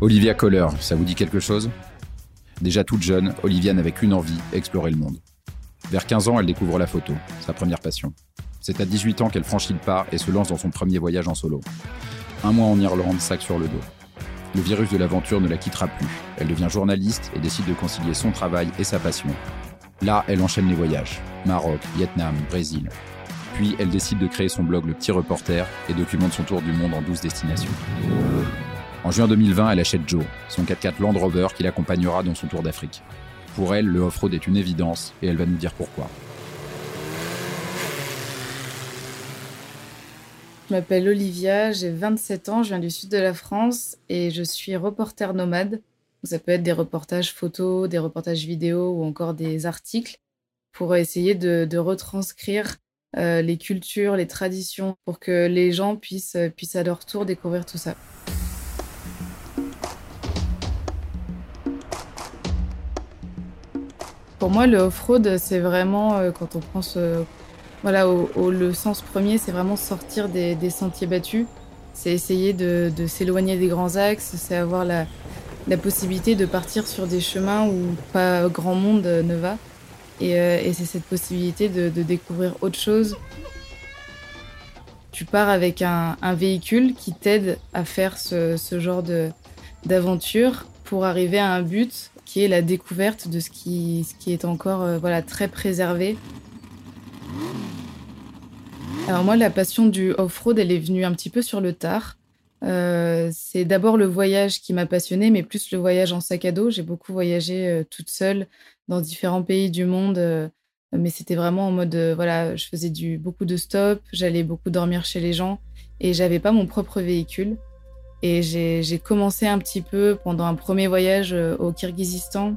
Olivia Kohler, ça vous dit quelque chose? Déjà toute jeune, Olivia n'avait qu'une envie, explorer le monde. Vers 15 ans, elle découvre la photo, sa première passion. C'est à 18 ans qu'elle franchit le pas et se lance dans son premier voyage en solo. Un mois en Irlande, sac sur le dos. Le virus de l'aventure ne la quittera plus. Elle devient journaliste et décide de concilier son travail et sa passion. Là, elle enchaîne les voyages. Maroc, Vietnam, Brésil. Puis, elle décide de créer son blog Le Petit Reporter et documente son tour du monde en 12 destinations. En juin 2020, elle achète Joe, son 4x4 Land Rover qui l'accompagnera dans son tour d'Afrique. Pour elle, le off-road est une évidence et elle va nous dire pourquoi. Je m'appelle Olivia, j'ai 27 ans, je viens du sud de la France et je suis reporter nomade. Ça peut être des reportages photos, des reportages vidéo ou encore des articles pour essayer de, retranscrire euh, les cultures, les traditions, pour que les gens puissent, puissent à leur tour découvrir tout ça. Pour moi, le off-road, c'est vraiment, euh, quand on pense voilà, au, le sens premier, c'est vraiment sortir des, sentiers battus. C'est essayer de, s'éloigner des grands axes, c'est avoir la, possibilité de partir sur des chemins où pas grand monde ne va. Et, euh, c'est cette possibilité de, découvrir autre chose. Tu pars avec un, véhicule qui t'aide à faire ce, genre d'aventure pour arriver à un but qui est la découverte de ce qui, ce qui est encore euh, voilà, très préservé alors moi, la passion du off-road, elle est venue un petit peu sur le tard. Euh, c'est d'abord le voyage qui m'a passionnée, mais plus le voyage en sac à dos. J'ai beaucoup voyagé euh, toute seule dans différents pays du monde, mais c'était vraiment en mode, voilà, je faisais du, beaucoup de stops, j'allais beaucoup dormir chez les gens et j'avais pas mon propre véhicule. Et j'ai commencé un petit peu pendant un premier voyage au Kirghizistan.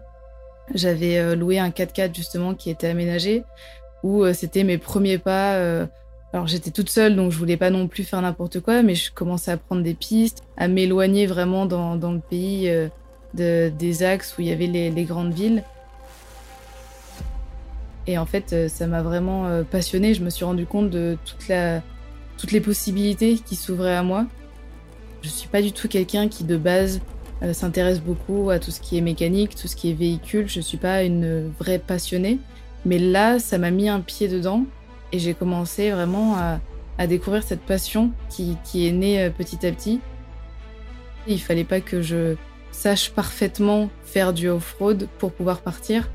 J'avais loué un 4x4 justement qui était aménagé, où c'était mes premiers pas alors j'étais toute seule, donc je voulais pas non plus faire n'importe quoi, mais je commençais à prendre des pistes, à m'éloigner vraiment dans, le pays euh, de, des axes où il y avait les, grandes villes. Et en fait, euh, ça m'a vraiment euh, passionnée. Je me suis rendu compte de toutes les possibilités qui s'ouvraient à moi. Je suis pas du tout quelqu'un qui de base s'intéresse beaucoup à tout ce qui est mécanique, tout ce qui est véhicule. Je suis pas une vraie passionnée, mais là, ça m'a mis un pied dedans et j'ai commencé vraiment à, découvrir cette passion qui, est née euh, petit à petit. Il fallait pas que je sache parfaitement faire du off-road pour pouvoir partir,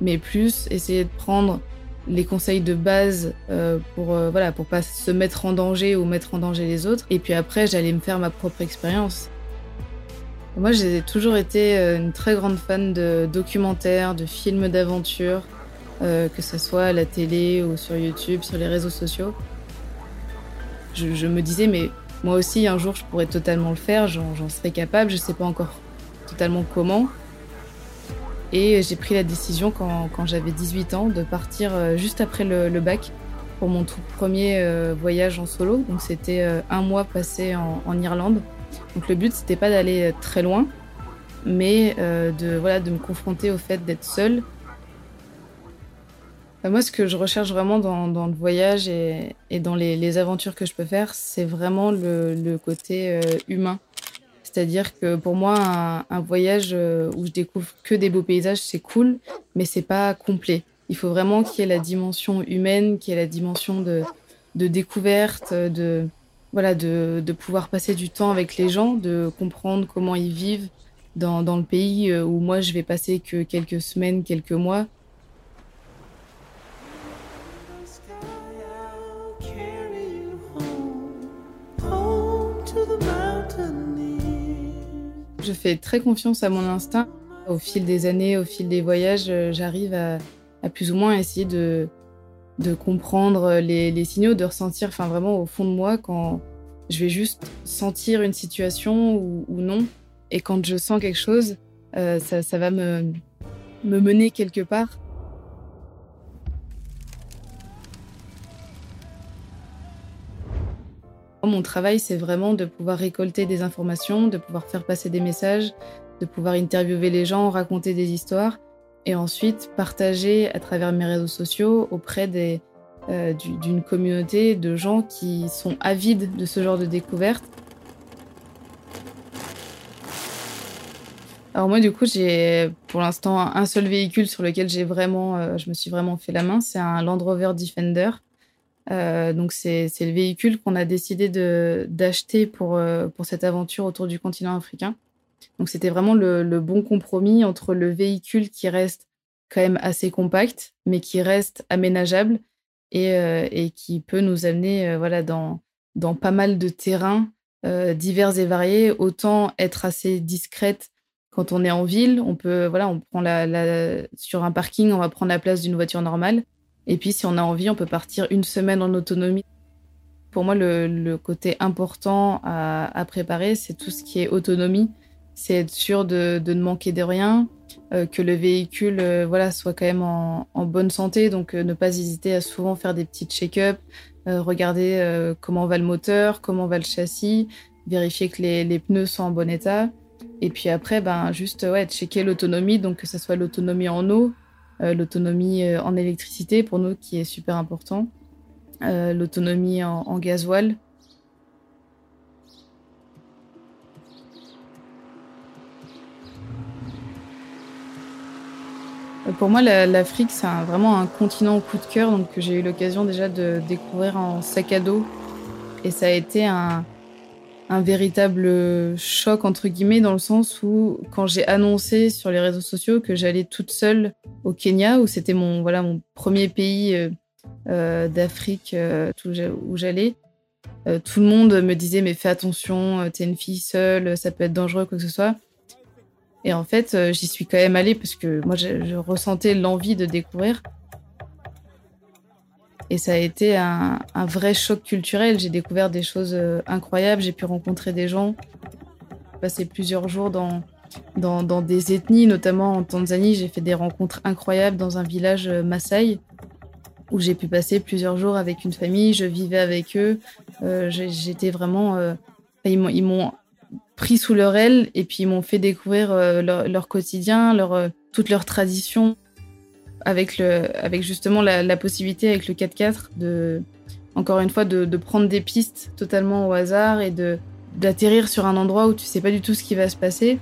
mais plus essayer de prendre les conseils de base euh, pour euh, voilà pour pas se mettre en danger ou mettre en danger les autres. Et puis après, j'allais me faire ma propre expérience. Moi, j'ai toujours été une très grande fan de documentaires, de films d'aventure, euh, que ce soit à la télé ou sur YouTube, sur les réseaux sociaux. Je, me disais, mais moi aussi, un jour, je pourrais totalement le faire, j'en serais capable, je sais pas encore totalement comment. Et j'ai pris la décision quand, j'avais 18 ans de partir euh, juste après le, bac pour mon tout premier euh, voyage en solo. Donc c'était un mois passé en, en, Irlande. Donc le but, c'était pas d'aller très loin, mais de, voilà, de me confronter au fait d'être seule bah, moi, ce que je recherche vraiment dans, le voyage et, dans les, aventures que je peux faire, c'est vraiment le, côté euh, humain. C'est-à-dire que pour moi, un, voyage euh, où je découvre que des beaux paysages, c'est cool, mais c'est pas complet. Il faut vraiment qu'il y ait la dimension humaine, qu'il y ait la dimension de, découverte, de, voilà, de, pouvoir passer du temps avec les gens, de comprendre comment ils vivent dans, dans le pays euh, où moi je vais passer que quelques semaines, quelques mois fais très confiance à mon instinct. Au fil des années, au fil des voyages, euh, j'arrive à, plus ou moins essayer de, comprendre les, signaux, de ressentir, enfin vraiment au fond de moi, quand je vais juste sentir une situation ou, non. Et quand je sens quelque chose, euh, ça, va me mener quelque part. Mon travail, c'est vraiment de pouvoir récolter des informations, de pouvoir faire passer des messages, de pouvoir interviewer les gens, raconter des histoires et ensuite partager à travers mes réseaux sociaux auprès euh, d'une communauté de gens qui sont avides de ce genre de découvertes. Alors moi, du coup, j'ai pour l'instant un seul véhicule sur lequel j'ai vraiment, euh, je me suis vraiment fait la main. C'est un Land Rover Defender. Euh, donc c'est le véhicule qu'on a décidé d'acheter pour, euh, pour cette aventure autour du continent africain. Donc c'était vraiment le, bon compromis entre le véhicule qui reste quand même assez compact, mais qui reste aménageable et, et qui peut nous amener voilà, dans, dans pas mal de terrains divers et variés. Autant être assez discrète quand on est en ville, on peut, voilà, on prend la, sur un parking, on va prendre la place d'une voiture normale. Et puis, si on a envie, on peut partir une semaine en autonomie. Pour moi, le, côté important à, préparer, c'est tout ce qui est autonomie. C'est être sûr de, ne manquer de rien, euh, que le véhicule euh, voilà, soit quand même en, bonne santé. Donc, euh, ne pas hésiter à souvent faire des petits check-up, regarder comment va le moteur, comment va le châssis, vérifier que les pneus sont en bon état. Et puis après, ben, juste ouais, checker l'autonomie, donc que ce soit l'autonomie en eau, l'autonomie euh, en électricité pour nous qui est super important, euh, l'autonomie en, gasoil. Pour moi, l'Afrique, c'est vraiment un continent au coup de cœur, donc que j'ai eu l'occasion déjà de découvrir en sac à dos. Et ça a été un, un véritable choc entre guillemets dans le sens où quand j'ai annoncé sur les réseaux sociaux que j'allais toute seule au Kenya où c'était mon voilà mon premier pays euh, euh, d'Afrique euh, où j'allais tout le monde me disait mais fais attention t'es une fille seule ça peut être dangereux quoi que ce soit. Et en fait j'y suis quand même allée parce que moi je ressentais l'envie de découvrir et ça a été un, vrai choc culturel. J'ai découvert des choses euh, incroyables. J'ai pu rencontrer des gens. Passer plusieurs jours dans, dans, des ethnies, notamment en Tanzanie. J'ai fait des rencontres incroyables dans un village euh, Maasai où j'ai pu passer plusieurs jours avec une famille. Je vivais avec eux. Euh, j'étais vraiment. ils m'ont pris sous leur aile et puis ils m'ont fait découvrir leur, quotidien, leur, toutes leurs traditions avec, le, avec justement la, possibilité avec le 4x4 de, encore une fois, de, prendre des pistes totalement au hasard et de d'atterrir sur un endroit où tu sais pas du tout ce qui va se passer.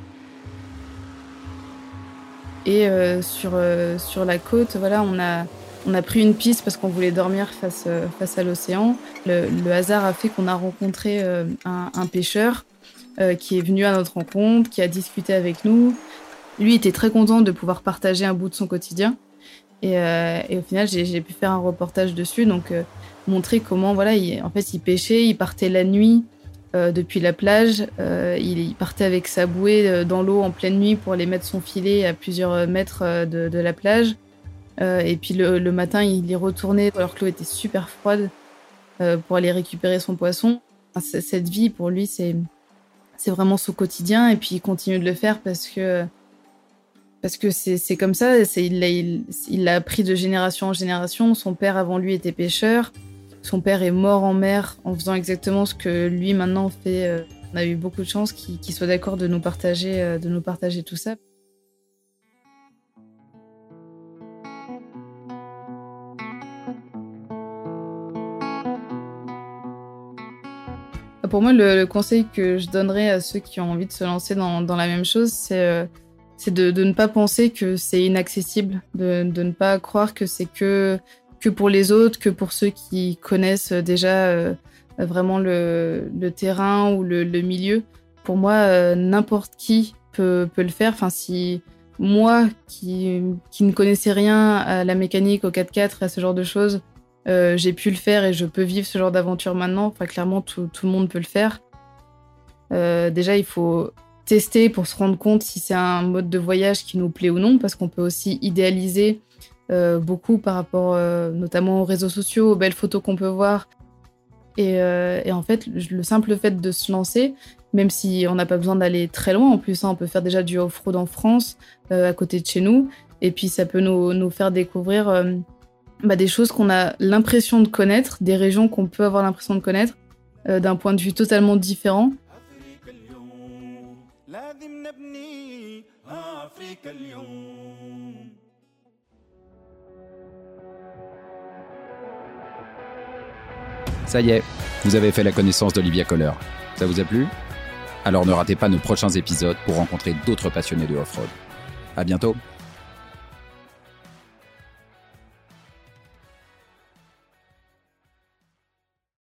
Et euh, sur, euh, sur la côte, voilà, on a, on a pris une piste parce qu'on voulait dormir face, euh, face à l'océan. Le, hasard a fait qu'on a rencontré un, un, pêcheur qui est venu à notre rencontre, qui a discuté avec nous. Lui était très content de pouvoir partager un bout de son quotidien. Euh, et, au final, j'ai pu faire un reportage dessus, donc euh, montrer comment, voilà, il, en fait, il pêchait, il partait la nuit euh, depuis la plage, il, partait avec sa bouée dans l'eau en pleine nuit pour aller mettre son filet à plusieurs mètres de, la plage. et puis le, matin, il y retournait alors que l'eau était super froide pour aller récupérer son poisson. cette vie, pour lui, c'est vraiment son quotidien. Et puis il continue de le faire parce que parce que c'est comme ça, il l'a appris de génération en génération. Son père avant lui était pêcheur. Son père est mort en mer en faisant exactement ce que lui maintenant fait. Euh, on a eu beaucoup de chance qu'il soit d'accord de nous partager, euh, de nous partager tout ça. Pour moi, le, conseil que je donnerais à ceux qui ont envie de se lancer dans, dans la même chose, c'est euh, c'est de, ne pas penser que c'est inaccessible, de, ne pas croire que c'est que, que pour les autres, que pour ceux qui connaissent déjà euh, vraiment le, terrain ou le, milieu. Pour moi, euh, n'importe qui peut, le faire. Enfin, si moi, qui, qui, ne connaissais rien à la mécanique, au 4x4, à ce genre de choses, euh, j'ai pu le faire et je peux vivre ce genre d'aventure maintenant. Enfin, clairement, tout, tout, le monde peut le faire. déjà, il faut tester pour se rendre compte si c'est un mode de voyage qui nous plaît ou non, parce qu'on peut aussi idéaliser euh, beaucoup par rapport euh, notamment aux réseaux sociaux, aux belles photos qu'on peut voir. Euh, et, en fait, le simple fait de se lancer, même si on n'a pas besoin d'aller très loin, en plus, hein, on peut faire déjà du off-road en France, à côté de chez nous, et puis ça peut nous, nous faire découvrir bah, des choses qu'on a l'impression de connaître, des régions qu'on peut avoir l'impression de connaître, d'un point de vue totalement différent. Ça y est, vous avez fait la connaissance d'Olivia Kohler. Ça vous a plu? Alors ne ratez pas nos prochains épisodes pour rencontrer d'autres passionnés de off-road. À bientôt!